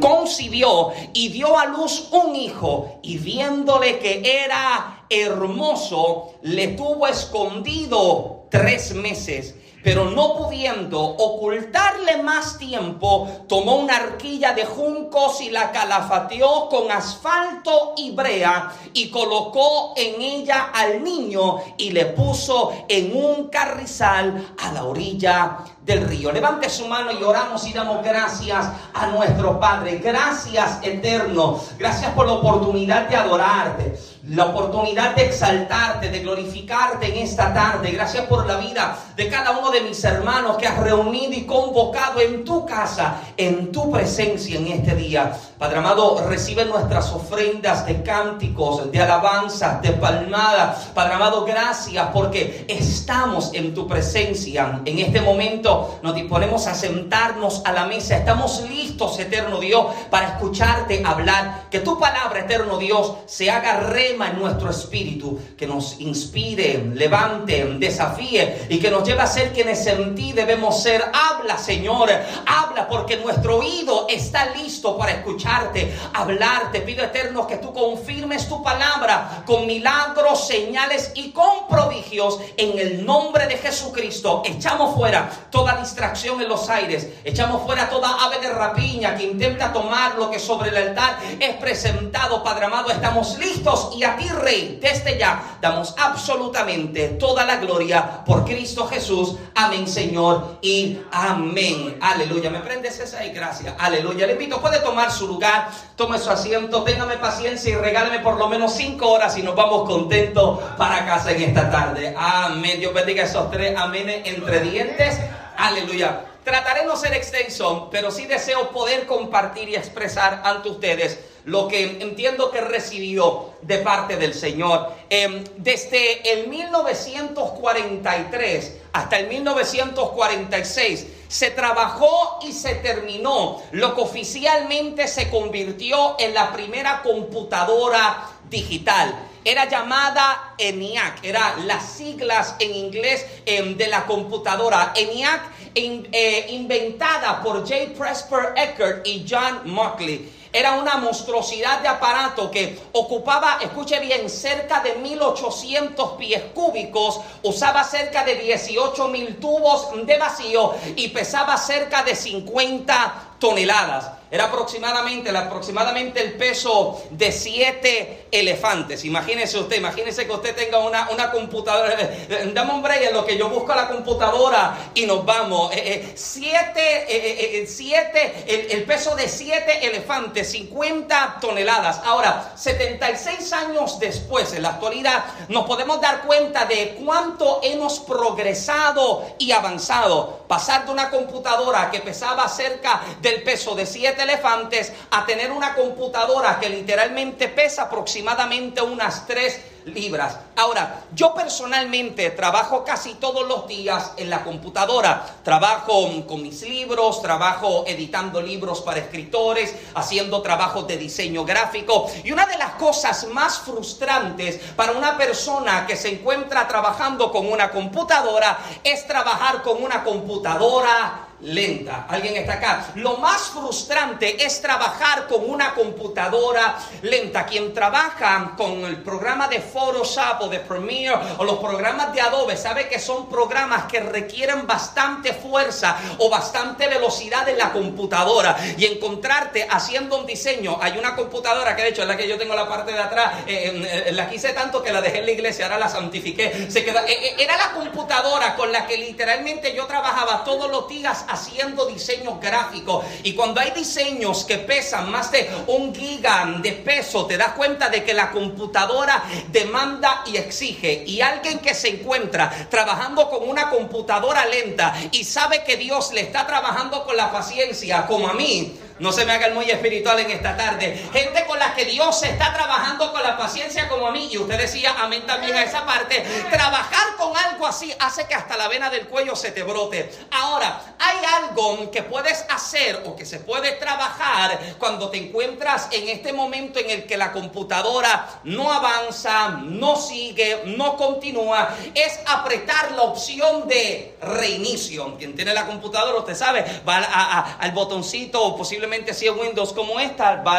Concibió y dio a luz un hijo y viéndole que era hermoso, le tuvo escondido tres meses pero no pudiendo ocultarle más tiempo, tomó una arquilla de juncos y la calafateó con asfalto y brea y colocó en ella al niño y le puso en un carrizal a la orilla del río. Levante su mano y oramos y damos gracias a nuestro Padre. Gracias eterno. Gracias por la oportunidad de adorarte la oportunidad de exaltarte, de glorificarte en esta tarde. Gracias por la vida de cada uno de mis hermanos que has reunido y convocado en tu casa, en tu presencia en este día. Padre amado, recibe nuestras ofrendas de cánticos, de alabanzas, de palmadas. Padre amado, gracias porque estamos en tu presencia. En este momento nos disponemos a sentarnos a la mesa. Estamos listos, eterno Dios, para escucharte hablar. Que tu palabra, eterno Dios, se haga en nuestro espíritu, que nos inspire, levante, desafíe y que nos lleve a ser quienes en ti debemos ser. Habla, Señor, habla porque nuestro oído está listo para escucharte, hablarte. Pido eterno que tú confirmes tu palabra con milagros, señales y con prodigios en el nombre de Jesucristo. Echamos fuera toda distracción en los aires, echamos fuera toda ave de rapiña que intenta tomar lo que sobre el altar es presentado, Padre amado. Estamos listos y a ti, Rey, desde ya damos absolutamente toda la gloria por Cristo Jesús. Amén, Señor, y amén. Aleluya. ¿Me prendes esa y gracias? Aleluya. Le invito, puede tomar su lugar, tome su asiento, téngame paciencia y regáleme por lo menos cinco horas y nos vamos contentos para casa en esta tarde. Amén. Dios bendiga esos tres amén entre dientes. Aleluya. Trataré no ser extenso, pero sí deseo poder compartir y expresar ante ustedes lo que entiendo que recibió de parte del Señor. Em, desde el 1943 hasta el 1946 se trabajó y se terminó lo que oficialmente se convirtió en la primera computadora digital era llamada ENIAC, era las siglas en inglés em, de la computadora. ENIAC eh, inventada por J. Presper Eckert y John Mockley. Era una monstruosidad de aparato que ocupaba, escuche bien, cerca de 1800 pies cúbicos, usaba cerca de 18 mil tubos de vacío y pesaba cerca de 50 toneladas. Era aproximadamente, aproximadamente el peso de siete elefantes. Imagínese usted, imagínese que usted tenga una, una computadora. Dame un break en lo que yo busco la computadora y nos vamos. Eh, eh, siete, eh, siete el, el, peso de siete elefantes, 50 toneladas. Ahora, 76 años después, en la actualidad, nos podemos dar cuenta de cuánto hemos progresado y avanzado. Pasar de una computadora que pesaba cerca del peso de siete elefantes a tener una computadora que literalmente pesa aproximadamente unas tres libras. Ahora, yo personalmente trabajo casi todos los días en la computadora. Trabajo con mis libros, trabajo editando libros para escritores, haciendo trabajos de diseño gráfico. Y una de las cosas más frustrantes para una persona que se encuentra trabajando con una computadora es trabajar con una computadora lenta. ¿Alguien está acá? Lo más frustrante es trabajar con una computadora lenta. Quien trabaja con el programa de Photoshop o de Premiere o los programas de Adobe sabe que son programas que requieren bastante fuerza o bastante velocidad en la computadora. Y encontrarte haciendo un diseño, hay una computadora que de hecho es la que yo tengo la parte de atrás, eh, eh, la quise tanto que la dejé en la iglesia, ahora la santifiqué. Queda, eh, era la computadora con la que literalmente yo trabajaba todos los días haciendo diseños gráficos. Y cuando hay diseños que pesan más de un giga de peso, te das cuenta de que la computadora demanda y exige. Y alguien que se encuentra trabajando con una computadora lenta y sabe que Dios le está trabajando con la paciencia, como a mí, no se me haga el muy espiritual en esta tarde. Gente con la que Dios está trabajando con la paciencia como a mí. Y usted decía amén también a esa parte. Trabajar con algo así hace que hasta la vena del cuello se te brote. Ahora, hay algo que puedes hacer o que se puede trabajar cuando te encuentras en este momento en el que la computadora no avanza, no sigue, no continúa. Es apretar la opción de reinicio. Quien tiene la computadora, usted sabe, va al botoncito o posiblemente si es Windows como esta, va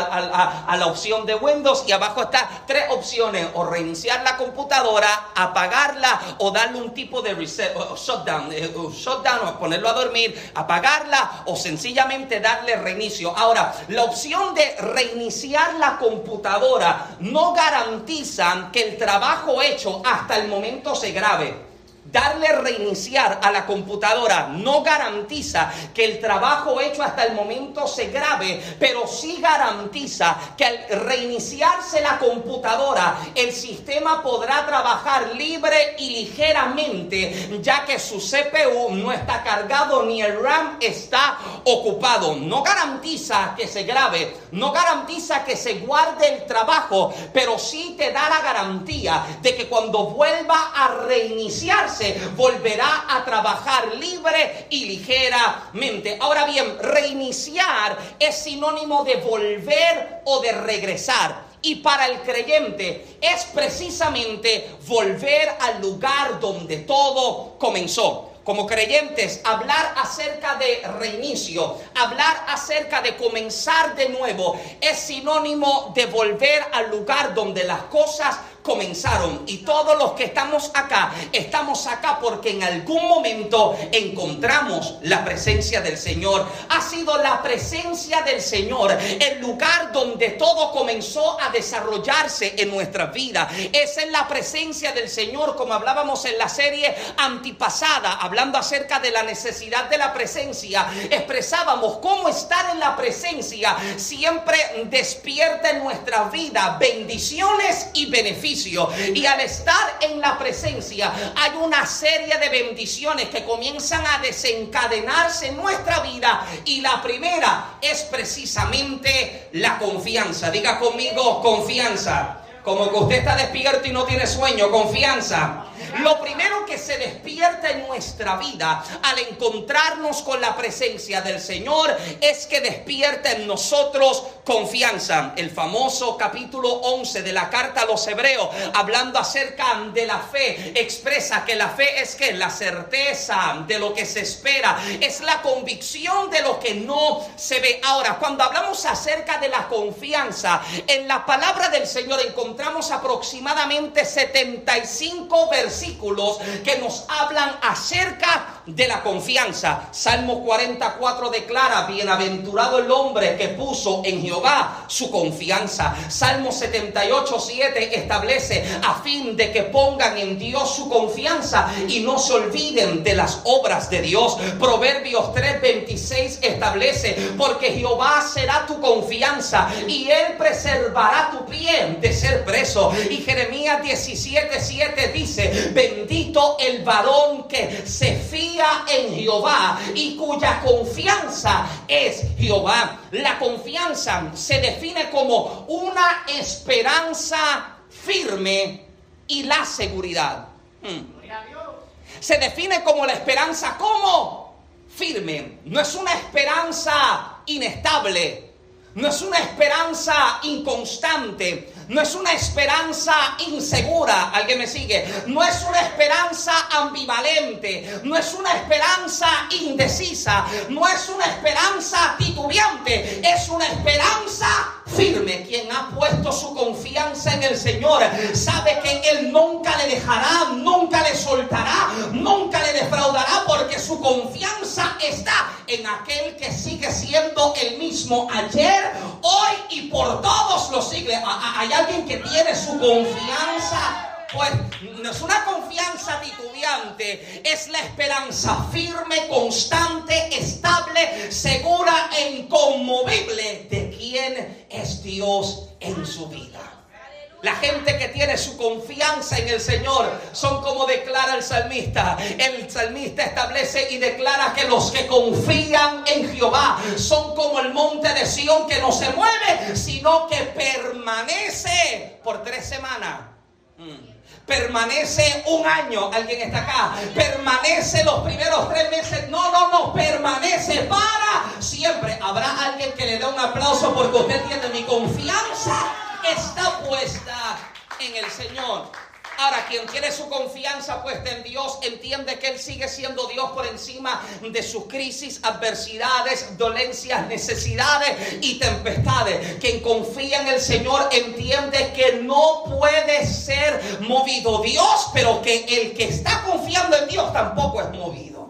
a, la opción de Windows y abajo está tres opciones, o reiniciar la computadora, apagarla o darle un tipo de reset, o shutdown, eh, shutdown o ponerlo a dormir, apagarla o sencillamente darle reinicio. Ahora, la opción de reiniciar la computadora no garantiza que el trabajo hecho hasta el momento se grabe darle reiniciar a la computadora no garantiza que el trabajo hecho hasta el momento se grabe, pero sí garantiza que al reiniciarse la computadora, el sistema podrá trabajar libre y ligeramente, ya que su CPU no está cargado ni el RAM está ocupado. No garantiza que se grabe, no garantiza que se guarde el trabajo, pero sí te da la garantía de que cuando vuelva a reiniciarse, volverá a trabajar libre y ligeramente. Ahora bien, reiniciar es sinónimo de volver o de regresar. Y para el creyente es precisamente volver al lugar donde todo comenzó como creyentes, hablar acerca de reinicio, hablar acerca de comenzar de nuevo, es sinónimo de volver al lugar donde las cosas comenzaron. Y todos los que estamos acá, estamos acá porque en algún momento encontramos la presencia del Señor. Ha sido la presencia del Señor el lugar donde todo comenzó a desarrollarse en nuestra vida. Es en la presencia del Señor, como hablábamos en la serie antipasada, hablando acerca de la necesidad de la presencia, expresábamos cómo estar en la presencia siempre despierta en nuestra vida bendiciones y beneficios y al estar en la presencia hay una serie de bendiciones que comienzan a desencadenarse en nuestra vida. Y la primera es precisamente la confianza. Diga conmigo confianza. Como que usted está despierto y no tiene sueño, confianza. Lo primero que se despierta en nuestra vida al encontrarnos con la presencia del Señor es que despierta en nosotros confianza. El famoso capítulo 11 de la carta a los hebreos, hablando acerca de la fe, expresa que la fe es que la certeza de lo que se espera, es la convicción de lo que no se ve. Ahora, cuando hablamos acerca de la confianza, en la palabra del Señor encontramos aproximadamente 75 versículos que nos hablan acerca de la confianza. Salmo 44 declara, bienaventurado el hombre que puso en Jehová su confianza. Salmo 78, 7 establece a fin de que pongan en Dios su confianza y no se olviden de las obras de Dios. Proverbios 3, 26 establece, porque Jehová será tu confianza y él preservará tu pie de ser preso. Y Jeremías 17, 7 dice, bendito el varón que se fía en Jehová y cuya confianza es Jehová. La confianza se define como una esperanza firme y la seguridad. Hmm. Se define como la esperanza como firme. No es una esperanza inestable. No es una esperanza inconstante, No es una esperanza insegura, alguien me sigue. No es una esperanza ambivalente. No es una esperanza indecisa. No es una esperanza titubeante. Es una esperanza firme. Quien ha puesto su confianza en el Señor sabe que Él nunca le dejará, nunca le soltará, nunca le defraudará porque su confianza está en aquel que sigue siendo el mismo ayer, por todos los siglos. Hay alguien que tiene su confianza pues no es una confianza titubeante, es la esperanza firme, constante, estable, segura e inconmovible de quién es Dios en su vida. La gente que tiene su confianza en el Señor son como declara el salmista. El salmista establece y declara que los que confían en Jehová son como el monte de Sión que no se mueve, sino que permanece por tres semanas. Mm permanece un año. ¿Alguien está acá? Permanece los primeros tres meses. No, no, no, permanece para siempre. Habrá alguien que le dé un aplauso porque usted tiene mi confianza. Está puesta en el Señor. Ahora, quien tiene su confianza puesta en Dios entiende que Él sigue siendo Dios por encima de sus crisis, adversidades, dolencias, necesidades y tempestades. Quien confía en el Señor entiende que no puede ser movido Dios, pero que el que está confiando en Dios tampoco es movido.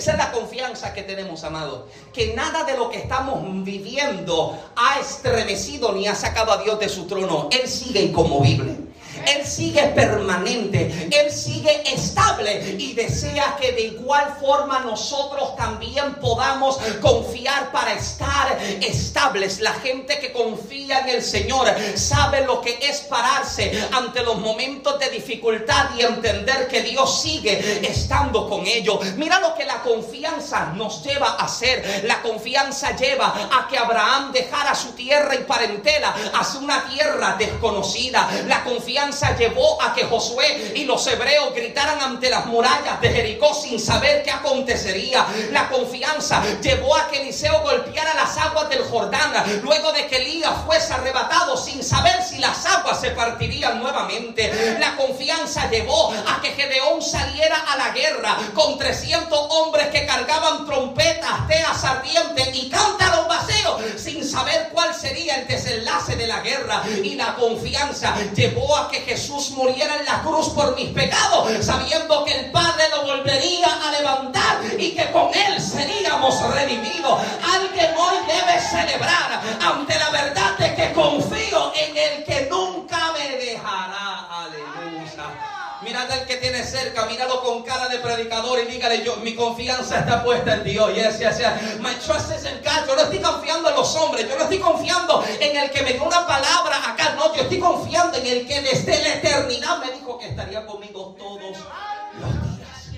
Esa es la confianza que tenemos, amados. Que nada de lo que estamos viviendo ha estremecido ni ha sacado a Dios de su trono. Él sigue inconmovible. Él sigue permanente, Él sigue estable y desea que de igual forma nosotros también podamos confiar para estar estables. La gente que confía en el Señor sabe lo que es pararse ante los momentos de dificultad y entender que Dios sigue estando con ellos. Mira lo que la confianza nos lleva a hacer. La confianza lleva a que Abraham dejara su tierra y parentela hacia una tierra desconocida. La confianza llevó a que Josué y los hebreos gritaran ante las murallas de Jericó sin saber qué acontecería. La confianza llevó a que Eliseo golpeara las aguas del Jordán luego de que Elías fuese arrebatado sin saber si las aguas se partirían nuevamente. La confianza llevó a que Gedeón saliera a la guerra con 300 hombres que cargaban trompetas, teas ardientes y cántaros vacíos sin saber cuál sería el desenlace de la guerra. Y la confianza llevó a que Jesús muriera en la cruz por mis pecados, sabiendo que el Padre lo volvería a levantar y que con Él seríamos redimidos. Alguien hoy debe celebrar ante la verdad de que confío en el que nunca me dejará. Aleluya. Mirad al que tiene cerca, míralo con cara de predicador y dígale yo, mi confianza está puesta en Dios. Yes, yes, yes. My trust is in God. Yo no estoy confiando en los hombres, yo no estoy confiando en el que me dio una palabra acá. No, yo estoy confiando en el que desde la eternidad me dijo que estaría conmigo todos los días.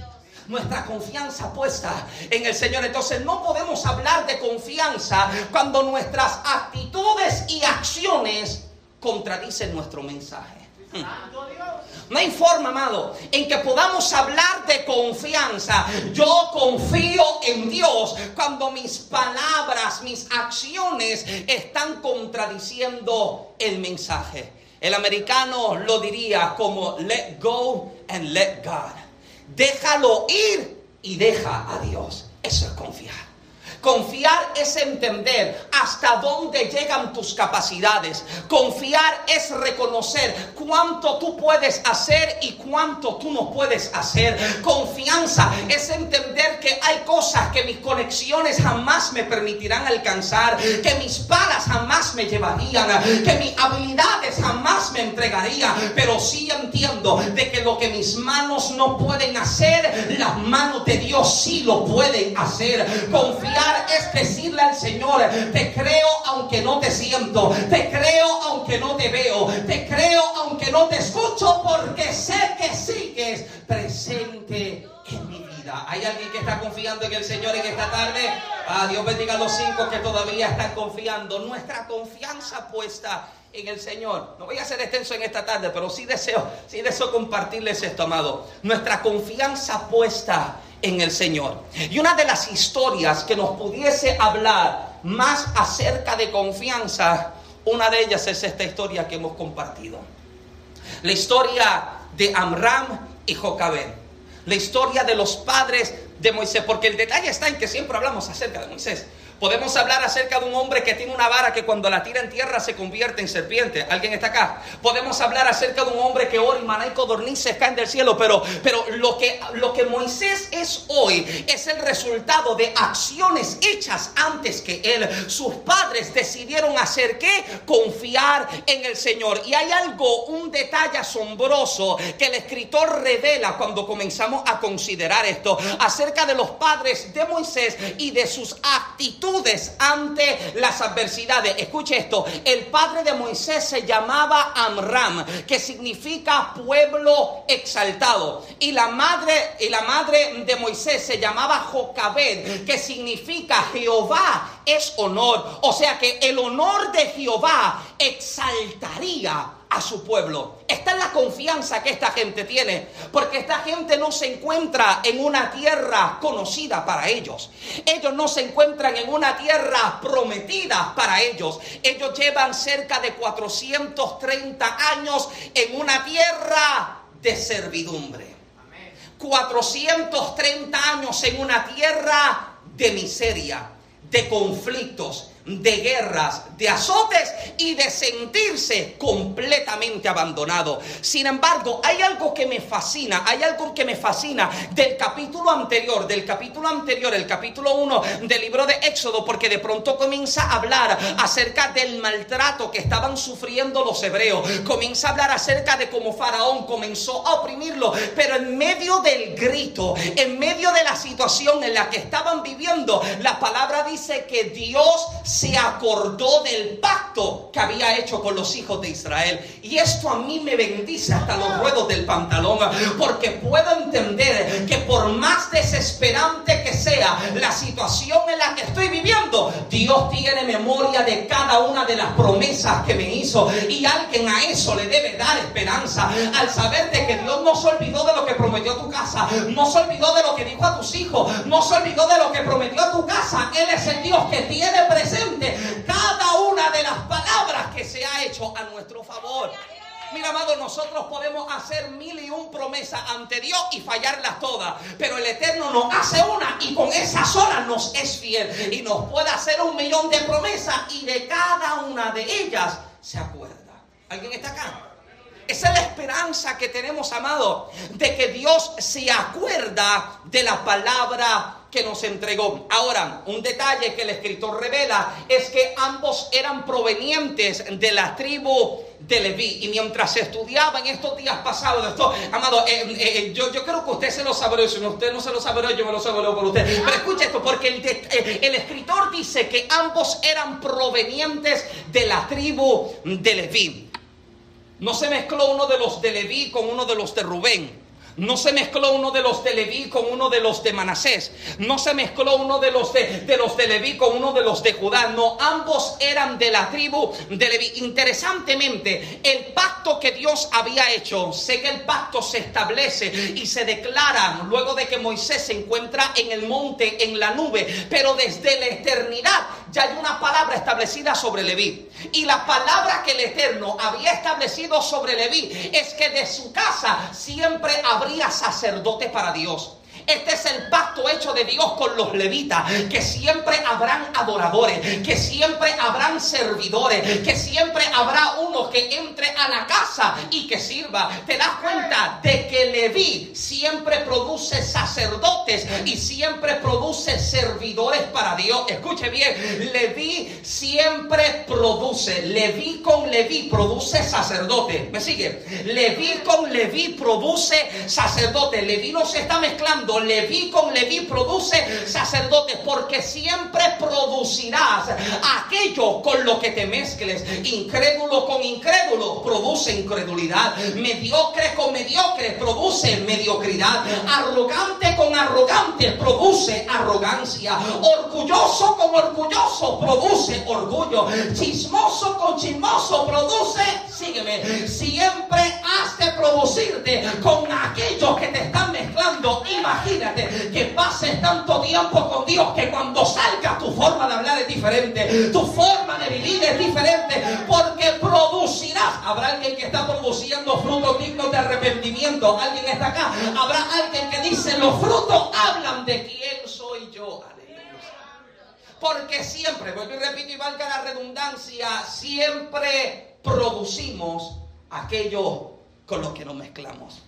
Nuestra confianza puesta en el Señor. Entonces no podemos hablar de confianza cuando nuestras actitudes y acciones contradicen nuestro mensaje. No hay forma, amado, en que podamos hablar de confianza. Yo confío en Dios cuando mis palabras, mis acciones están contradiciendo el mensaje. El americano lo diría como let go and let God. Déjalo ir y deja a Dios. Eso es confiar. Confiar es entender hasta dónde llegan tus capacidades. Confiar es reconocer cuánto tú puedes hacer y cuánto tú no puedes hacer. Confianza es entender que hay cosas que mis conexiones jamás me permitirán alcanzar, que mis palas jamás me llevarían, que mis habilidades jamás me entregarían. Pero sí entiendo de que lo que mis manos no pueden hacer, las manos de Dios sí lo pueden hacer. Confiar es decirle al Señor, te creo aunque no te siento, te creo aunque no te veo, te creo aunque no te escucho, porque sé que sigues presente en mi vida. ¿Hay alguien que está confiando en el Señor en esta tarde? Ah, Dios bendiga a los cinco que todavía están confiando. Nuestra confianza puesta en el Señor. No voy a ser extenso en esta tarde, pero sí deseo, sí deseo compartirles esto, amado. Nuestra confianza puesta en el Señor. Y una de las historias que nos pudiese hablar más acerca de confianza Una de ellas es esta historia que hemos compartido. La historia de Amram y Jocabed. La historia de los padres de Moisés. Porque el detalle está en que siempre hablamos acerca de Moisés. Podemos hablar acerca de un hombre que tiene una vara que cuando la tira en tierra se convierte en serpiente. ¿Alguien está acá? Podemos hablar acerca de un hombre que ora y maná y codornices caen del cielo. Pero, pero lo, que, lo que Moisés es hoy es el resultado de acciones hechas antes que él. Sus padres decidieron hacer qué? Confiar en el Señor. Y hay algo, un detalle asombroso que el escritor revela cuando comenzamos a considerar esto acerca de los padres de Moisés y de sus actitudes ante las adversidades. Escuche esto, el padre de Moisés se llamaba Amram, que significa pueblo exaltado, y la madre y la madre de Moisés se llamaba Jocabed, que significa Jehová es honor, o sea que el honor de Jehová exaltaría a su pueblo. Esta es la confianza que esta gente tiene, porque esta gente no se encuentra en una tierra conocida para ellos. Ellos no se encuentran en una tierra prometida para ellos. Ellos llevan cerca de 430 años en una tierra de servidumbre. 430 años en una tierra de miseria, de conflictos, de guerras, de azotes y de sentirse completamente abandonado. Sin embargo, hay algo que me fascina, hay algo que me fascina del capítulo anterior, del capítulo anterior, el capítulo 1 del libro de Éxodo, porque de pronto comienza a hablar acerca del maltrato que estaban sufriendo los hebreos, comienza a hablar acerca de cómo Faraón comenzó a oprimirlo, pero en medio del grito, en medio de la situación en la que estaban viviendo, la palabra dice que Dios se acordó del pacto que había hecho con los hijos de Israel. Y esto a mí me bendice hasta los ruedos del pantalón, porque puedo entender que por más desesperante que sea la situación en la que estoy viviendo, Dios tiene memoria de cada una de las promesas que me hizo. Y alguien a eso le debe dar esperanza al saber de que Dios no se olvidó de lo que prometió a tu casa, no se olvidó de lo que dijo a tus hijos, no se olvidó de lo que prometió a tu casa. Él es el Dios que tiene cada una de las palabras que se ha hecho a nuestro favor. Mira, amado, nosotros podemos hacer mil y un promesas ante Dios y fallarlas todas. Pero el Eterno nos hace una y con esa sola nos es fiel. Y nos puede hacer un millón de promesas y de cada una de ellas se acuerda. ¿Alguien está acá? Esa es la esperanza que tenemos, amado, de que Dios se acuerda de la palabra que nos entregó. Ahora, un detalle que el escritor revela es que ambos eran provenientes de la tribu de Leví. Y mientras estudiaba en estos días pasados, esto, amado, eh, eh, eh, yo, yo creo que usted se lo sabe, si usted no se lo sabe, yo me lo sabe por usted. Pero escuche esto, porque el, el escritor dice que ambos eran provenientes de la tribu de Leví. No se mezcló uno de los de Leví con uno de los de Rubén. No se mezcló uno de los de Leví con uno de los de Manasés. No se mezcló uno de los de, de, los de Leví con uno de los de Judá. No, ambos eran de la tribu de Leví. Interesantemente, el pacto que Dios había hecho, sé que el pacto se establece y se declara luego de que Moisés se encuentra en el monte, en la nube. Pero desde la eternidad ya hay una palabra establecida sobre Leví. Y la palabra que el Eterno había establecido sobre Leví es que de su casa siempre habría sacerdote para Dios. Este es el pacto hecho de Dios con los levitas, que siempre habrán adoradores, que siempre habrán servidores, que siempre habrá uno que entre a la casa y que sirva. Te das cuenta de que Leví siempre produce sacerdotes y siempre produce servidores para Dios. Escuche bien, Leví siempre produce, Leví con Leví produce sacerdote. ¿Me sigue? Leví con Leví produce sacerdote. Leví no se está mezclando Leví con Leví produce sacerdotes, porque siempre producirás aquello con lo que te mezcles. Incrédulo con incrédulo produce incredulidad. Mediocre con mediocre produce mediocridad. Arrogante con arrogante produce arrogancia. Orgulloso con orgulloso produce orgullo. Chismoso con chismoso produce, sígueme, siempre has de producirte con aquellos que te están mezclando. Imagínate que pases tanto tiempo con Dios que cuando salga tu forma de hablar es diferente, tu forma de vivir es diferente. ¿Por produciendo frutos dignos de arrepentimiento. ¿Alguien está acá? Habrá alguien que dice, los frutos hablan de quién soy yo. Porque siempre, vuelvo y repito y valga la redundancia, siempre producimos aquello con lo que nos mezclamos.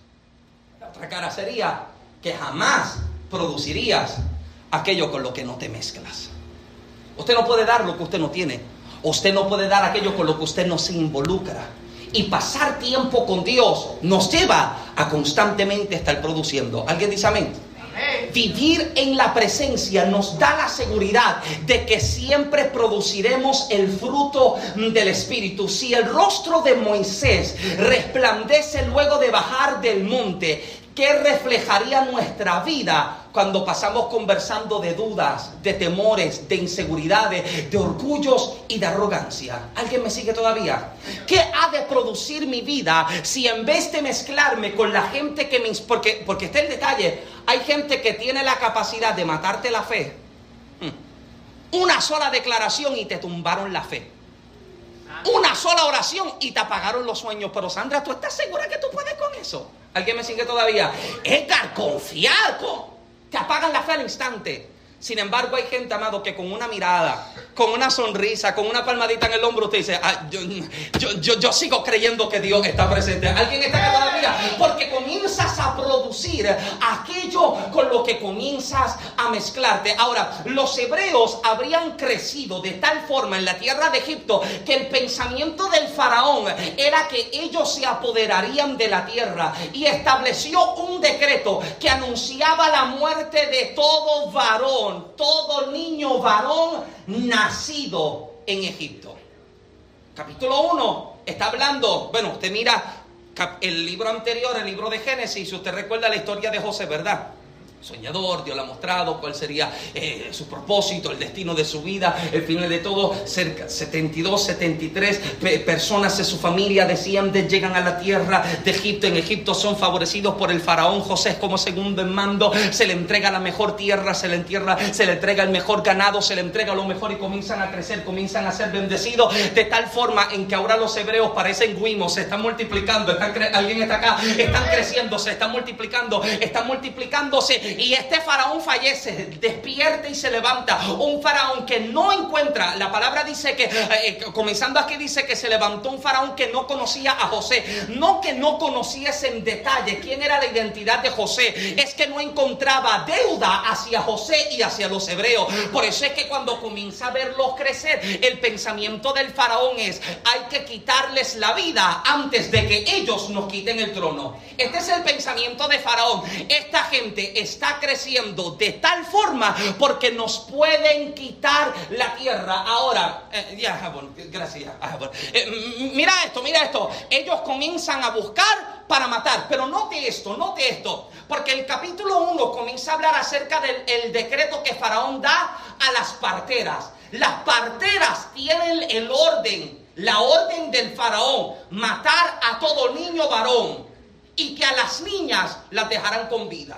La otra cara sería que jamás producirías aquello con lo que no te mezclas. Usted no puede dar lo que usted no tiene. Usted no puede dar aquello con lo que usted no se involucra. Y pasar tiempo con Dios nos lleva a constantemente estar produciendo. ¿Alguien dice amén? Vivir en la presencia nos da la seguridad de que siempre produciremos el fruto del Espíritu. Si el rostro de Moisés resplandece luego de bajar del monte, ¿qué reflejaría nuestra vida cuando pasamos conversando de dudas, de temores, de inseguridades, de orgullos y de arrogancia? ¿Alguien me sigue todavía? ¿Qué ha de producir mi vida si en vez de mezclarme con la gente que me... Porque, porque está el detalle, hay gente que tiene la capacidad de matarte la fe. Hmm. Una sola declaración y te tumbaron la fe. Una sola oración y te apagaron los sueños. Pero Sandra, ¿tú estás segura que tú puedes con eso? ¿Alguien me sigue todavía? Edgar, confiar con te apagan la fe al instante. Sin embargo, hay gente, amado, que con una mirada, con una sonrisa, con una palmadita en el hombro, usted dice, ah, yo, sigo creyendo que Dios está presente. ¿Alguien está acá todavía? Porque comienzas a producir aquello con lo que comienzas a mezclarte. Ahora, los hebreos habrían crecido de tal forma en la tierra de Egipto que el pensamiento del faraón era que ellos se apoderarían de la tierra y estableció un decreto que anunciaba la muerte de todo varón todo niño varón nacido en Egipto. Capítulo 1 está hablando, bueno, usted mira el libro anterior, el libro de Génesis, si usted recuerda la historia de José, ¿verdad? Soñador, Dios le ha mostrado cuál sería eh, su propósito, el destino de su vida, el final de todo, cerca 72, 73 personas de su familia decían de llegan a la tierra de Egipto, en Egipto son favorecidos por el faraón José como segundo en mando, se le entrega la mejor tierra, se le entierra, se le entrega el mejor ganado, se le entrega lo mejor y comienzan a crecer, comienzan a ser bendecidos de tal forma en que ahora los hebreos parecen guimos, se están multiplicando, están alguien está acá, están creciendo, se están multiplicando, están multiplicándose y este faraón fallece, despierta y se levanta. Un faraón que no encuentra, la palabra dice que, eh, eh, comenzando aquí dice que se levantó un faraón que no conocía a José. No que no conociese en detalle quién era la identidad de José, es que no encontraba deuda hacia José y hacia los hebreos. Por eso es que cuando comienza a verlos crecer, el pensamiento del faraón es, hay que quitarles la vida antes de que ellos nos quiten el trono. Este es el pensamiento de faraón. Esta gente está creciendo de tal forma porque nos pueden quitar la tierra. Ahora, eh, ya, gracias. Eh, mira esto, mira esto. Ellos comienzan a buscar para matar. Pero note esto, note esto. Porque el capítulo 1 comienza a hablar acerca del decreto que Faraón da a las parteras. Las parteras tienen el orden, la orden del Faraón, matar a todo niño varón y que a las niñas las dejarán con vida.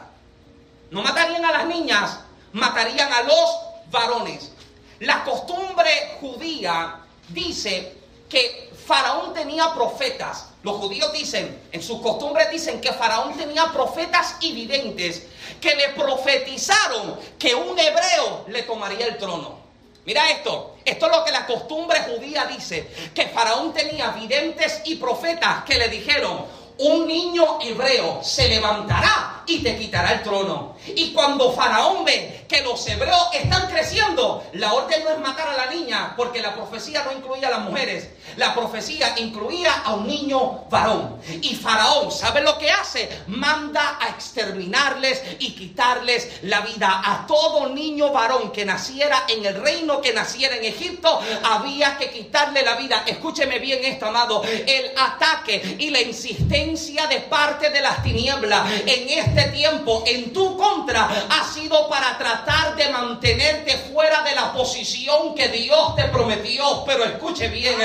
No matarían a las niñas, matarían a los varones. La costumbre judía dice que Faraón tenía profetas. Los judíos dicen, en sus costumbres dicen que Faraón tenía profetas y videntes que le profetizaron que un hebreo le tomaría el trono. Mira esto, esto es lo que la costumbre judía dice, que Faraón tenía videntes y profetas que le dijeron, un niño hebreo se levantará y te quitará el trono. Y cuando Faraón ve que los hebreos están creciendo, la orden no es matar a la niña, porque la profecía no incluía a las mujeres. La profecía incluía a un niño varón. Y Faraón, ¿sabe lo que hace? Manda a exterminarles y quitarles la vida a todo niño varón que naciera en el reino, que naciera en Egipto. Había que quitarle la vida. Escúcheme bien esto, amado. El ataque y la insistencia de parte de las tinieblas en este este tiempo en tu contra ha sido para tratar de mantenerte fuera de la posición que Dios te prometió. Pero escuche bien,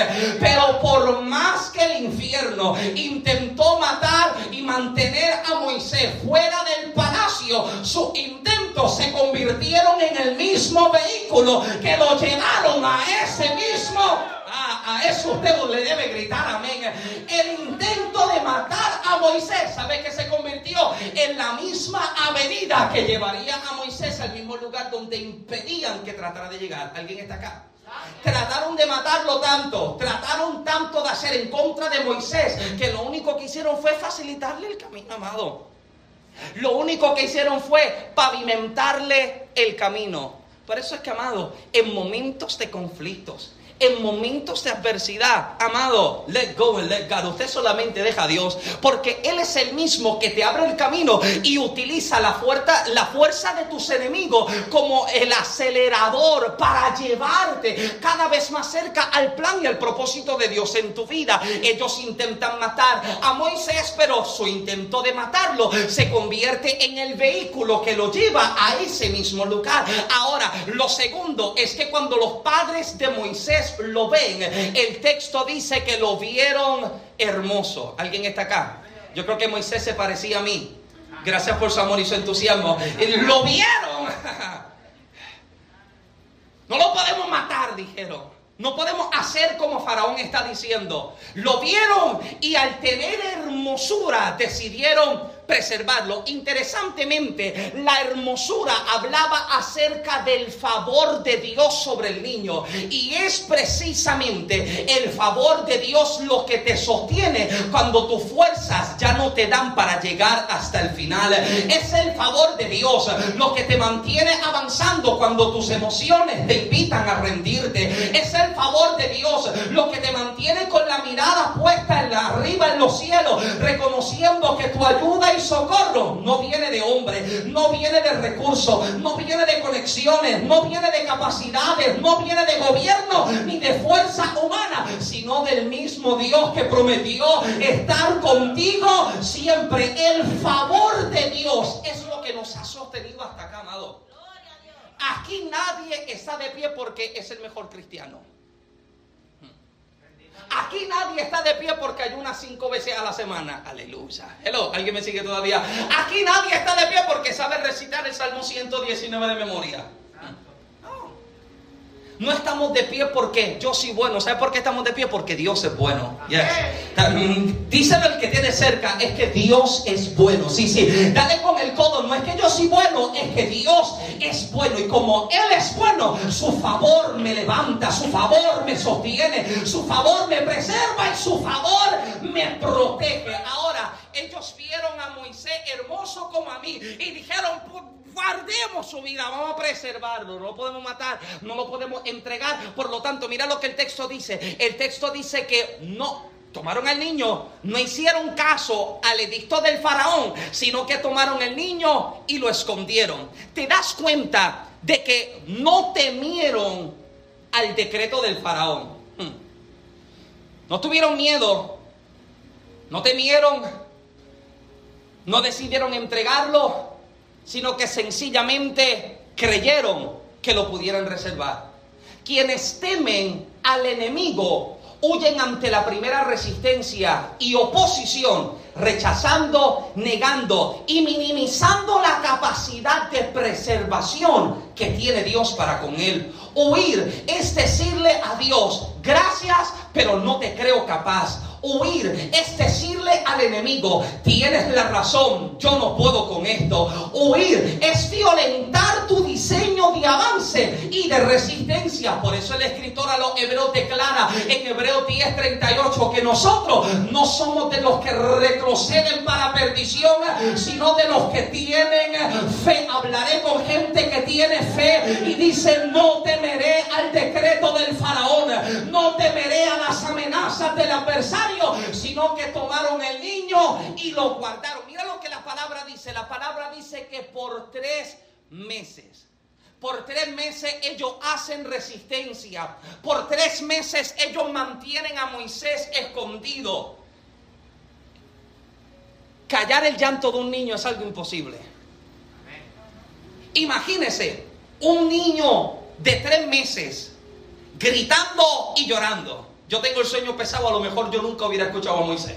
pero por más que el infierno intentó matar y mantener a Moisés fuera del palacio, sus intentos se convirtieron en el mismo vehículo que lo llevaron a ese mismo A eso usted le debe gritar amén. El intento de matar a Moisés, ¿sabe que se convirtió en la misma avenida que llevaría a Moisés al mismo lugar donde impedían que tratara de llegar? ¿Alguien está acá? Trataron de matarlo tanto, trataron tanto de hacer en contra de Moisés, que lo único que hicieron fue facilitarle el camino, amado. Lo único que hicieron fue pavimentarle el camino. Por eso es que, amado, en momentos de conflictos, en momentos de adversidad, amado, let go let God. Usted solamente deja a Dios porque Él es el mismo que te abre el camino y utiliza la fuerza, la fuerza de tus enemigos como el acelerador para llevarte cada vez más cerca al plan y al propósito de Dios en tu vida. Ellos intentan matar a Moisés, pero su intento de matarlo se convierte en el vehículo que lo lleva a ese mismo lugar. Ahora, lo segundo es que cuando los padres de Moisés lo ven, el texto dice que lo vieron hermoso. ¿Alguien está acá? Yo creo que Moisés se parecía a mí. Gracias por su amor y su entusiasmo. Lo vieron. No lo podemos matar, dijeron. No podemos hacer como Faraón está diciendo. Lo vieron y al tener hermosura decidieron preservarlo. Interesantemente, la hermosura hablaba acerca del favor de Dios sobre el niño. Y es precisamente el favor de Dios lo que te sostiene cuando tus fuerzas ya no te dan para llegar hasta el final. Es el favor de Dios lo que te mantiene avanzando cuando tus emociones te invitan a rendirte. Es el favor de Dios lo que te mantiene con la mirada puesta en la, arriba en los cielos, reconociendo que tu ayuda y socorro no viene de hombre, no viene de recursos, no viene de conexiones, no viene de capacidades, no viene de gobierno ni de fuerza humana, sino del mismo Dios que prometió estar contigo siempre. El favor de Dios es lo que nos ha sostenido hasta acá, amado. Aquí nadie está de pie porque es el mejor cristiano. Aquí nadie está de pie porque ayuna cinco veces a la semana. Aleluya. Hello, ¿alguien me sigue todavía? Aquí nadie está de pie porque sabe recitar el Salmo 119 de memoria. No estamos de pie porque yo soy bueno. ¿Sabe por qué estamos de pie? Porque Dios es bueno. Yes. Díselo el que tiene cerca, es que Dios es bueno. Sí, sí. Dale con el codo. No es que yo soy bueno, es que Dios es bueno. Y como Él es bueno, su favor me levanta, su favor me sostiene, su favor me preserva y su favor me protege. Ahora, ellos vieron a Moisés hermoso como a mí y dijeron, guardemos su vida, vamos a preservarlo, no lo podemos matar, no lo podemos entregar. Por lo tanto, mira lo que el texto dice. El texto dice que no tomaron al niño, no hicieron caso al edicto del faraón, sino que tomaron el niño y lo escondieron. ¿Te das cuenta de que no temieron al decreto del faraón? Hmm. No tuvieron miedo, no temieron, no decidieron entregarlo sino que sencillamente creyeron que lo pudieran reservar. Quienes temen al enemigo huyen ante la primera resistencia y oposición, rechazando, negando y minimizando la capacidad de preservación que tiene Dios para con él. Huir es decirle a Dios, gracias, pero no te creo capaz Huir es decirle al enemigo, tienes la razón, yo no puedo con esto. Huir es violentar tu diseño de avance y de resistencia. Por eso el escritor a los hebreos declara en Hebreo 10:38 que nosotros no somos de los que retroceden para perdición, sino de los que tienen fe. Hablaré con gente que tiene fe y dice, no temeré al decreto del faraón, no temeré a las amenazas del adversario sino que tomaron el niño y lo guardaron. Mira lo que la palabra dice. La palabra dice que por tres meses. Por tres meses ellos hacen resistencia. Por tres meses ellos mantienen a Moisés escondido. Callar el llanto de un niño es algo imposible. Imagínese un niño de tres meses gritando y llorando yo tengo el sueño pesado, a lo mejor yo nunca hubiera escuchado a Moisés.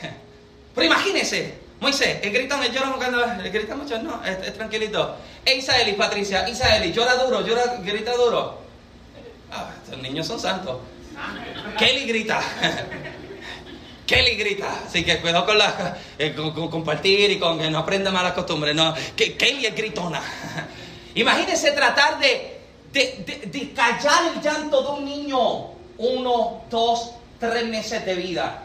Pero imagínense, Moisés, el grita, el llora, el grita mucho, no, es, tranquilito. E Isael y Patricia, Isael, llora duro, llora, grita duro. Ah, estos niños son santos. Kelly grita. Kelly grita, así que cuidado con, la, eh, compartir y con que no aprenda malas costumbres. No, que Kelly es gritona. Imagínense tratar de, de, callar el llanto de un niño uno, dos, tres meses de vida.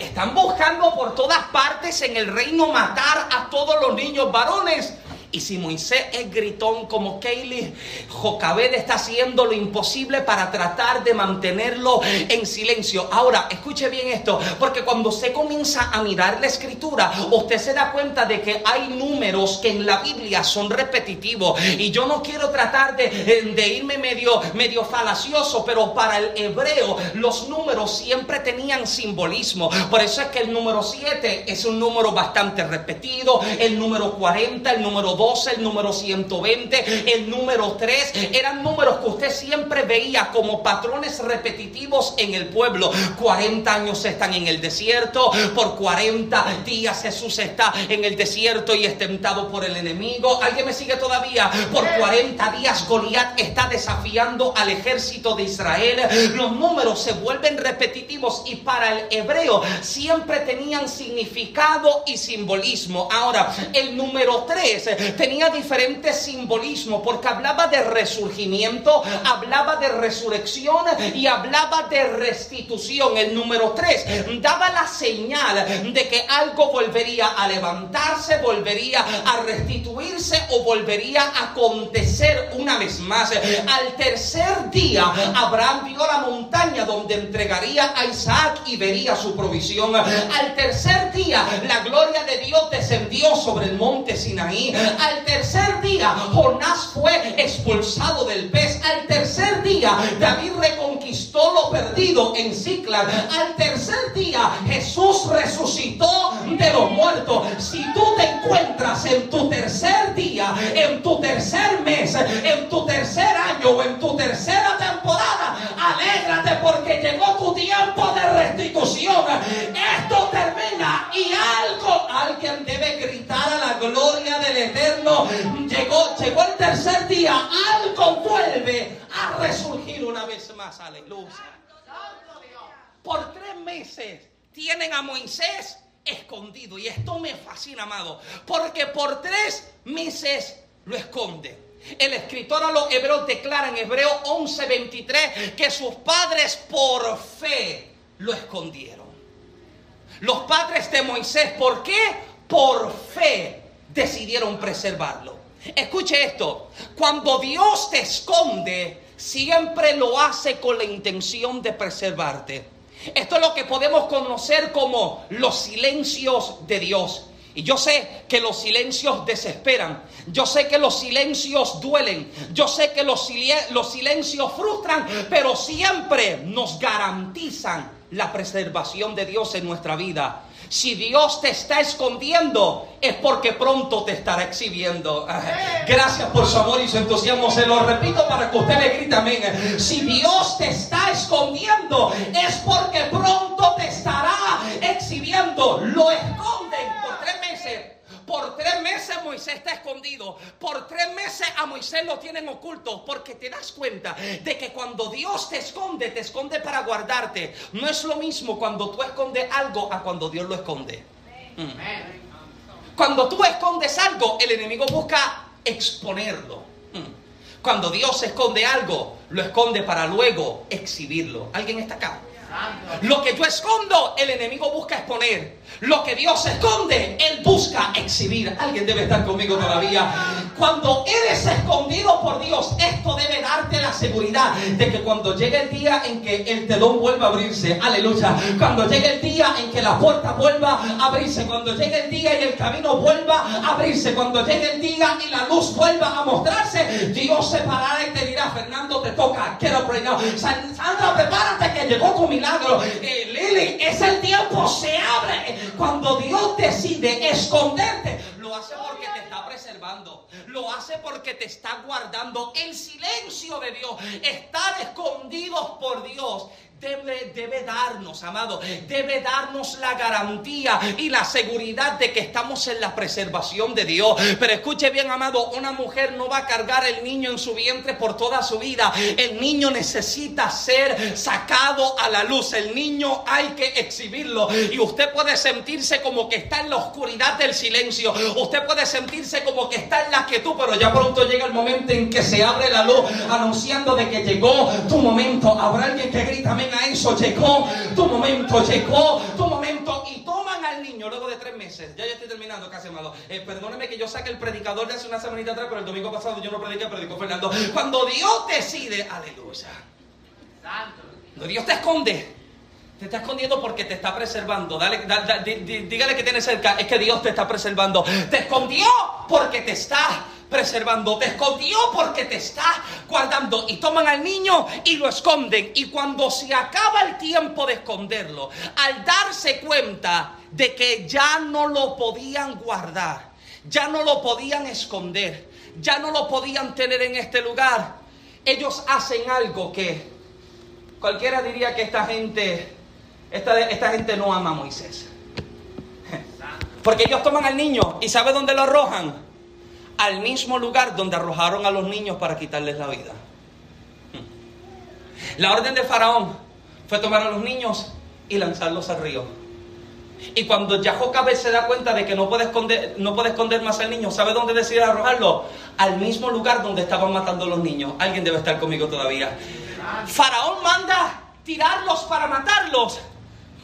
están buscando por todas partes en el reino matar a todos los niños varones. Y si Moisés es gritón como Kaylee, Jocabed está haciendo lo imposible para tratar de mantenerlo en silencio. Ahora, escuche bien esto, porque cuando usted comienza a mirar la escritura, usted se da cuenta de que hay números que en la Biblia son repetitivos. Y yo no quiero tratar de, de irme medio, medio falacioso, pero para el hebreo los números siempre tenían simbolismo. Por eso es que el número 7 es un número bastante repetido, el número 40, el número 12, el número 120, el número 3, eran números que usted siempre veía como patrones repetitivos en el pueblo. 40 años están en el desierto, por 40 días Jesús está en el desierto y es tentado por el enemigo. ¿Alguien me sigue todavía? Por 40 días Goliat está desafiando al ejército de Israel. Los números se vuelven repetitivos y para el hebreo siempre tenían significado y simbolismo. Ahora, el número 3 tenía diferentes simbolismos porque hablaba de resurgimiento, hablaba de resurrección y hablaba de restitución. El número 3 daba la señal de que algo volvería a levantarse, volvería a restituirse o volvería a acontecer una vez más. Al tercer día, Abraham vio la montaña donde entregaría a Isaac y vería su provisión. Al tercer día, la gloria de Dios descendió sobre el monte Sinaí. Al tercer día, Jonás fue expulsado del pez. Al tercer día, David reconquistó lo perdido en Cicla. Al tercer día, Jesús resucitó de los muertos. Si tú te encuentras en tu tercer día, en tu tercer mes, en tu tercer año o en tu tercera temporada, alégrate porque llegó tu tiempo de restitución. Esto termina y algo, alguien debe gritar a la gloria del Eterno llegó, llegó el tercer día, algo vuelve a resurgir una vez más. Aleluya. Por tres meses tienen a Moisés escondido. Y esto me fascina, amado. Porque por tres meses lo esconde. El escritor a los hebreos declara en Hebreo 11:23 que sus padres por fe lo escondieron. Los padres de Moisés, ¿por qué? Por fe decidieron preservarlo. Escuche esto, cuando Dios te esconde, siempre lo hace con la intención de preservarte. Esto es lo que podemos conocer como los silencios de Dios. Y yo sé que los silencios desesperan. Yo sé que los silencios duelen. Yo sé que los, los silencios frustran. Pero siempre nos garantizan la preservación de Dios en nuestra vida. Si Dios te está escondiendo, es porque pronto te estará exhibiendo. Gracias por su amor y su entusiasmo. Se lo repito para que usted le grite amén. Si Dios te está escondiendo, es porque pronto te estará exhibiendo. Lo meses por tres meses Moisés está escondido. Por tres meses a Moisés lo tienen oculto. Porque te das cuenta de que cuando Dios te esconde, te esconde para guardarte. No es lo mismo cuando tú escondes algo a cuando Dios lo esconde. Mm. Cuando tú escondes algo, el enemigo busca exponerlo. Mm. Cuando Dios esconde algo, lo esconde para luego exhibirlo. ¿Alguien está acá? Lo que yo escondo, el enemigo busca exponer. Lo que Dios esconde, Él busca exhibir. Alguien debe estar conmigo todavía. Cuando eres escondido por Dios, esto debe darte la seguridad de que cuando llegue el día en que el telón vuelva a abrirse, aleluya. Cuando llegue el día en que la puerta vuelva a abrirse, cuando llegue el día y el camino vuelva a abrirse, cuando llegue el día y la luz vuelva a mostrarse, Dios se parará y te dirá, Fernando, te toca, quiero predicar. Sandra, prepárate que llegó tu milagro. Eh, Lili, es el tiempo, se abre. Cuando Dios decide esconderte, lo hace porque Lo hace porque te está guardando. El silencio de Dios, estar escondidos por Dios, debe, debe darnos, amado, debe darnos la garantía y la seguridad de que estamos en la preservación de Dios. Pero escuche bien, amado, una mujer no va a cargar el niño en su vientre por toda su vida. El niño necesita ser sacado a la luz. El niño hay que exhibirlo. Y usted puede sentirse como que está en la oscuridad del silencio. Usted puede sentirse como que está en la quietud, pero ya pronto llega el momento en que se abre la luz anunciando de que llegó tu momento. Habrá alguien que grita amén a eso. Llegó tu momento, llegó tu momento. Y toman al niño luego de tres meses. Ya yo estoy terminando casi, amado. Eh, perdóneme que yo saque el predicador de hace una semanita atrás, pero el domingo pasado yo no prediqué, predicó Fernando. Cuando Dios decide, aleluya. Cuando Dios te esconde. Te está escondiendo porque te está preservando. Dale, dígale que tiene cerca. Es que Dios te está preservando. Te escondió porque te está preservando. Te escondió porque te está guardando. Y toman al niño y lo esconden. Y cuando se acaba el tiempo de esconderlo, al darse cuenta de que ya no lo podían guardar, ya no lo podían esconder, ya no lo podían tener en este lugar, ellos hacen algo que cualquiera diría que esta gente esta, esta gente no ama a Moisés. Porque ellos toman al niño y ¿sabe dónde lo arrojan? Al mismo lugar donde arrojaron a los niños para quitarles la vida. La orden del faraón fue tomar a los niños y lanzarlos al río. Y cuando ya se da cuenta de que no puede, esconder, no puede esconder más al niño, ¿sabe dónde decide arrojarlo? Al mismo lugar donde estaban matando a los niños. Alguien debe estar conmigo todavía. Faraón manda tirarlos para matarlos.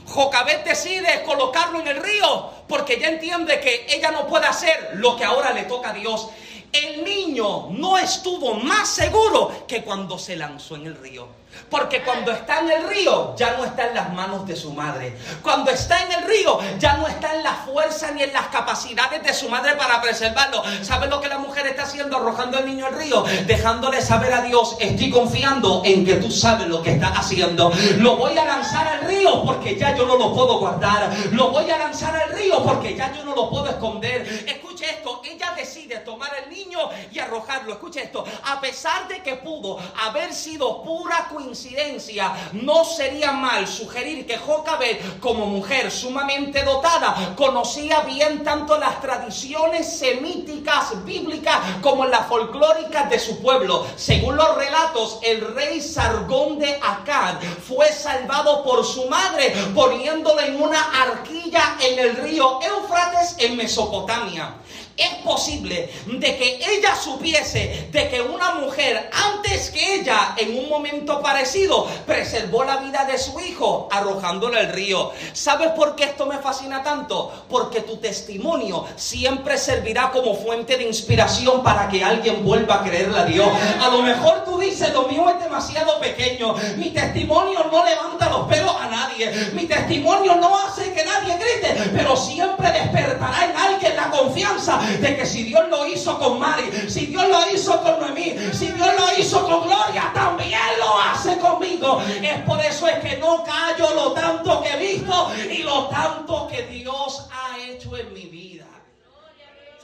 Jocabet decide colocarlo en el río porque ya entiende que ella no puede hacer lo que ahora le toca a Dios. El niño no estuvo más seguro que cuando se lanzó en el río. Porque cuando está en el río ya no está en las manos de su madre. Cuando está en el río ya no está en la fuerza ni en las capacidades de su madre para preservarlo. ¿Sabe lo que la mujer está haciendo? Arrojando al niño al río, dejándole saber a Dios, estoy confiando en que tú sabes lo que estás haciendo. Lo voy a lanzar al río porque ya yo no lo puedo guardar. Lo voy a lanzar al río porque ya yo no lo puedo esconder. Escuche esto, decide tomar al niño y arrojarlo. Escuche esto, a pesar de que pudo haber sido pura coincidencia no sería mal sugerir que Jocabet, como mujer sumamente dotada, conocía bien tanto las tradiciones semíticas bíblicas como las folclóricas de su pueblo. Según los relatos, el rey Sargón de Akkad fue salvado por su madre poniéndolo en una arquilla en el río Éufrates en Mesopotamia es posible de que ella supiese de que una mujer antes que ella en un momento parecido preservó la vida de su hijo arrojándolo al río. ¿Sabes por qué esto me fascina tanto? Porque tu testimonio siempre servirá como fuente de inspiración para que alguien vuelva a creerle a Dios. A lo mejor tú dices, lo mío es demasiado pequeño. Mi testimonio no levanta los pelos a nadie. Mi testimonio no hace que nadie grite, pero siempre despertará en alguien la confianza de que si Dios lo hizo con Mari, si Dios lo hizo con Noemí, si Dios lo hizo con Gloria, también lo hace conmigo. Es por eso es que no callo lo tanto que he visto y lo tanto que Dios ha hecho en mi vida.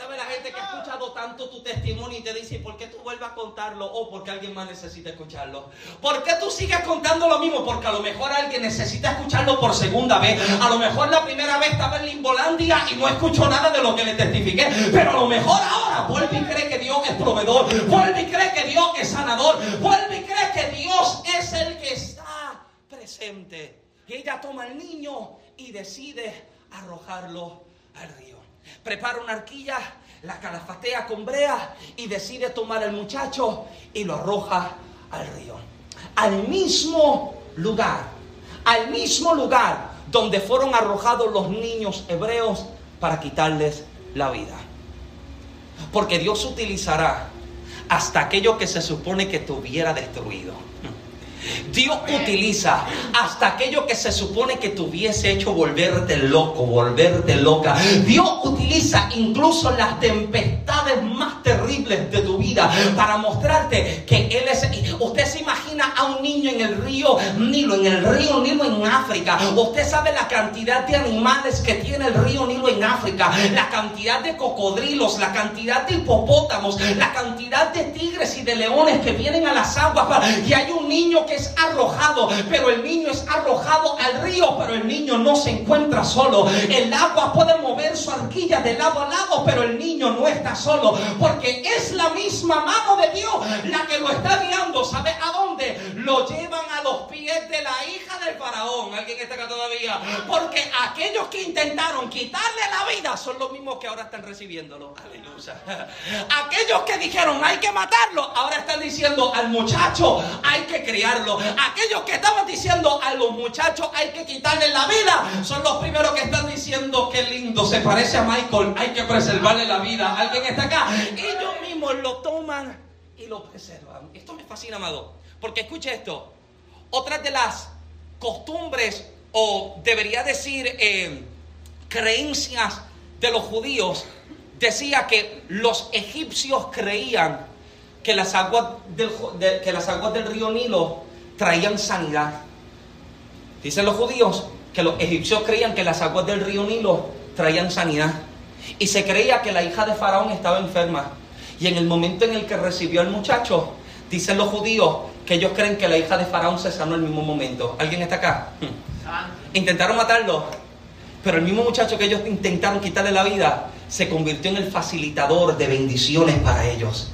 ¿Sabe la gente que ha escuchado tanto tu testimonio y te dice, ¿por qué tú vuelves a contarlo? O porque alguien más necesita escucharlo. ¿Por qué tú sigues contando lo mismo? Porque a lo mejor alguien necesita escucharlo por segunda vez. A lo mejor la primera vez estaba en Limbolandia y no escuchó nada de lo que le testifiqué. Pero a lo mejor ahora vuelve y cree que Dios es proveedor. Vuelve y cree que Dios es sanador. Vuelve y cree que Dios es el que está presente. Y ella toma al niño y decide arrojarlo al río prepara una arquilla, la calafatea con brea y decide tomar al muchacho y lo arroja al río. Al mismo lugar, al mismo lugar donde fueron arrojados los niños hebreos para quitarles la vida. Porque Dios utilizará hasta aquello que se supone que tuviera destruido Dios utiliza hasta aquello que se supone que te hubiese hecho volverte loco, volverte loca. Dios utiliza incluso las tempestades más terribles de tu vida para mostrarte que Él es... Usted se imagina a un niño en el río Nilo, en el río Nilo en África. Usted sabe la cantidad de animales que tiene el río Nilo en África, la cantidad de cocodrilos, la cantidad de hipopótamos, la cantidad de tigres y de leones que vienen a las aguas. Y hay un niño que es arrojado, pero el niño es arrojado al río, pero el niño no se encuentra solo. El agua puede mover su arquilla de lado a lado, pero el niño no está solo, porque es la misma mano de Dios la que lo está guiando. ¿Sabe a dónde? Lo llevan a los pies de la hija del faraón. ¿Alguien está acá todavía? Porque aquellos que intentaron quitarle la vida son los mismos que ahora están recibiéndolo. Aleluya. Aquellos que dijeron hay que matarlo, ahora están diciendo al muchacho hay que criarlo. Aquellos que estaban diciendo a los muchachos hay que quitarle la vida, son los primeros que están diciendo que lindo, se parece a Michael, hay que preservarle la vida. ¿Alguien está acá? Ellos mismos lo toman y lo preservan. Esto me fascina, amado. Porque escuche esto. Otra de las costumbres, o debería decir eh, creencias de los judíos, decía que los egipcios creían que las aguas del, que las aguas del río Nilo traían sanidad. Dicen los judíos que los egipcios creían que las aguas del río Nilo traían sanidad. Y se creía que la hija de Faraón estaba enferma. Y en el momento en el que recibió al muchacho, dicen los judíos que ellos creen que la hija de Faraón se sanó en el mismo momento. ¿Alguien está acá? Intentaron matarlo, pero el mismo muchacho que ellos intentaron quitarle la vida se convirtió en el facilitador de bendiciones para ellos.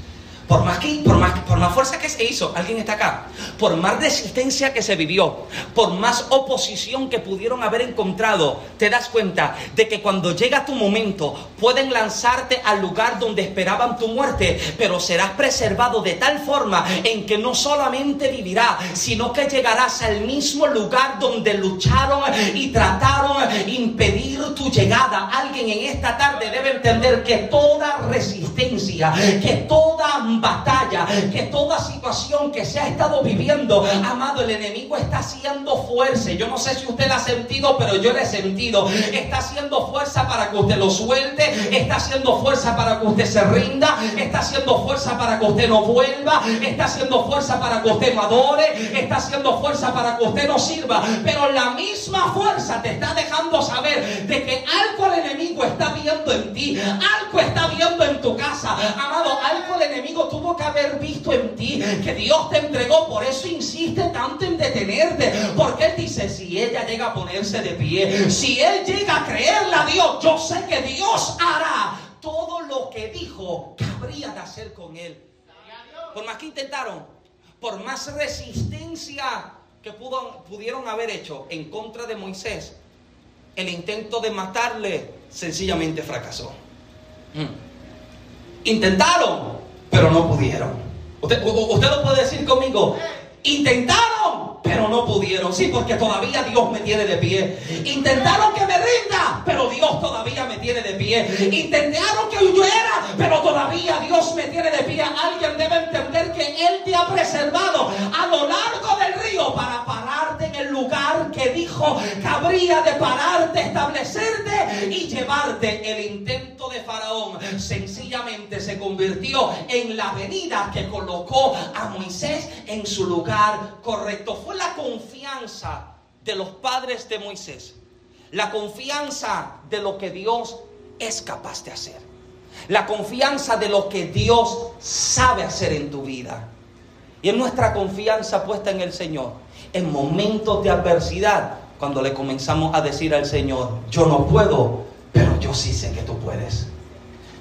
Por más, que, por, más, por más fuerza que se hizo, alguien está acá, por más resistencia que se vivió, por más oposición que pudieron haber encontrado, te das cuenta de que cuando llega tu momento pueden lanzarte al lugar donde esperaban tu muerte, pero serás preservado de tal forma en que no solamente vivirás, sino que llegarás al mismo lugar donde lucharon y trataron impedir tu llegada. Alguien en esta tarde debe entender que toda resistencia, que toda batalla, que toda situación que se ha estado viviendo, amado, el enemigo está haciendo fuerza. Yo no sé si usted la ha sentido, pero yo la he sentido. Está haciendo fuerza para que usted lo suelte, está haciendo fuerza para que usted se rinda, está haciendo fuerza para que usted no vuelva, está haciendo fuerza para que usted no adore, está haciendo fuerza para que usted no sirva. Pero la misma fuerza te está dejando saber de que algo el enemigo está viendo en ti, algo está viendo en tu casa. Amado, algo el enemigo tuvo que haber visto en ti que Dios te entregó. Por eso insiste tanto en detenerte. Porque Él dice, si ella llega a ponerse de pie, si Él llega a creerle a Dios, yo sé que Dios hará todo lo que dijo que habría de hacer con Él. Por más que intentaron, por más resistencia que pudieron haber hecho en contra de Moisés, el intento de matarle sencillamente fracasó. Mm. Intentaron, pero no pudieron. Usted, usted lo puede decir conmigo. Intentaron, pero no pudieron. Sí, porque todavía Dios me tiene de pie. Intentaron que me rinda, pero Dios todavía me tiene de pie. Intentaron que huyera, pero todavía Dios me tiene de pie. Alguien debe entender que Él te ha preservado a lo largo del río para pararte en el lugar que dijo que habría de pararte, establecerte y llevarte. El intento de Faraón sencillamente se convirtió en la venida que colocó a Moisés en su lugar correcto. Fue la confianza de los padres de Moisés. La confianza de lo que Dios es capaz de hacer. La confianza de lo que Dios sabe hacer en tu vida. Y es nuestra confianza puesta en el Señor. En momentos de adversidad, cuando le comenzamos a decir al Señor, yo no puedo, pero yo sí sé que tú puedes.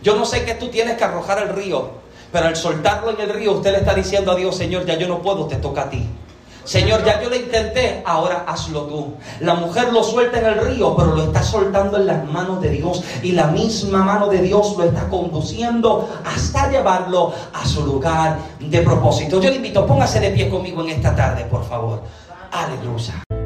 Yo no sé que tú tienes que arrojar el río, pero al soltarlo en el río, usted le está diciendo a Dios, Señor, ya yo no puedo, te toca a ti. Señor, ya yo lo intenté, ahora hazlo tú. La mujer lo suelta en el río, pero lo está soltando en las manos de Dios. Y la misma mano de Dios lo está conduciendo hasta llevarlo a su lugar de propósito. Yo le invito, póngase de pie conmigo en esta tarde, por favor. Aleluya.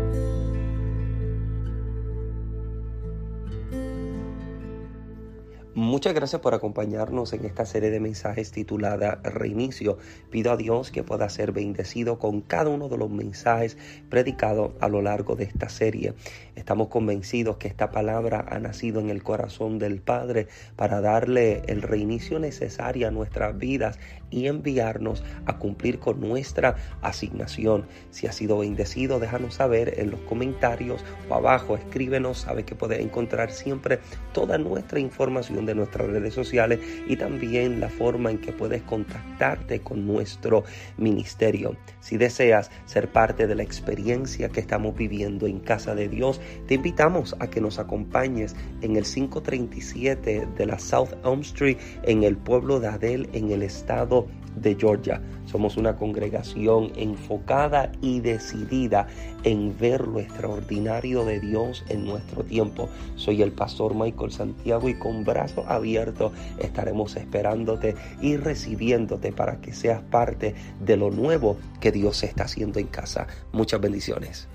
Muchas gracias por acompañarnos en esta serie de mensajes titulada Reinicio. Pido a Dios que pueda ser bendecido con cada uno de los mensajes predicados a lo largo de esta serie. Estamos convencidos que esta palabra ha nacido en el corazón del Padre para darle el reinicio necesario a nuestras vidas y enviarnos a cumplir con nuestra asignación. Si has sido bendecido, déjanos saber en los comentarios o abajo, escríbenos, sabe que puedes encontrar siempre toda nuestra información de nuestras redes sociales y también la forma en que puedes contactarte con nuestro ministerio. Si deseas ser parte de la experiencia que estamos viviendo en casa de Dios, te invitamos a que nos acompañes en el 537 de la South Elm Street en el pueblo de Adel en el estado de Georgia. Somos una congregación enfocada y decidida en ver lo extraordinario de Dios en nuestro tiempo. Soy el pastor Michael Santiago y con brazos abiertos estaremos esperándote y recibiéndote para que seas parte de lo nuevo que Dios está haciendo en casa. Muchas bendiciones.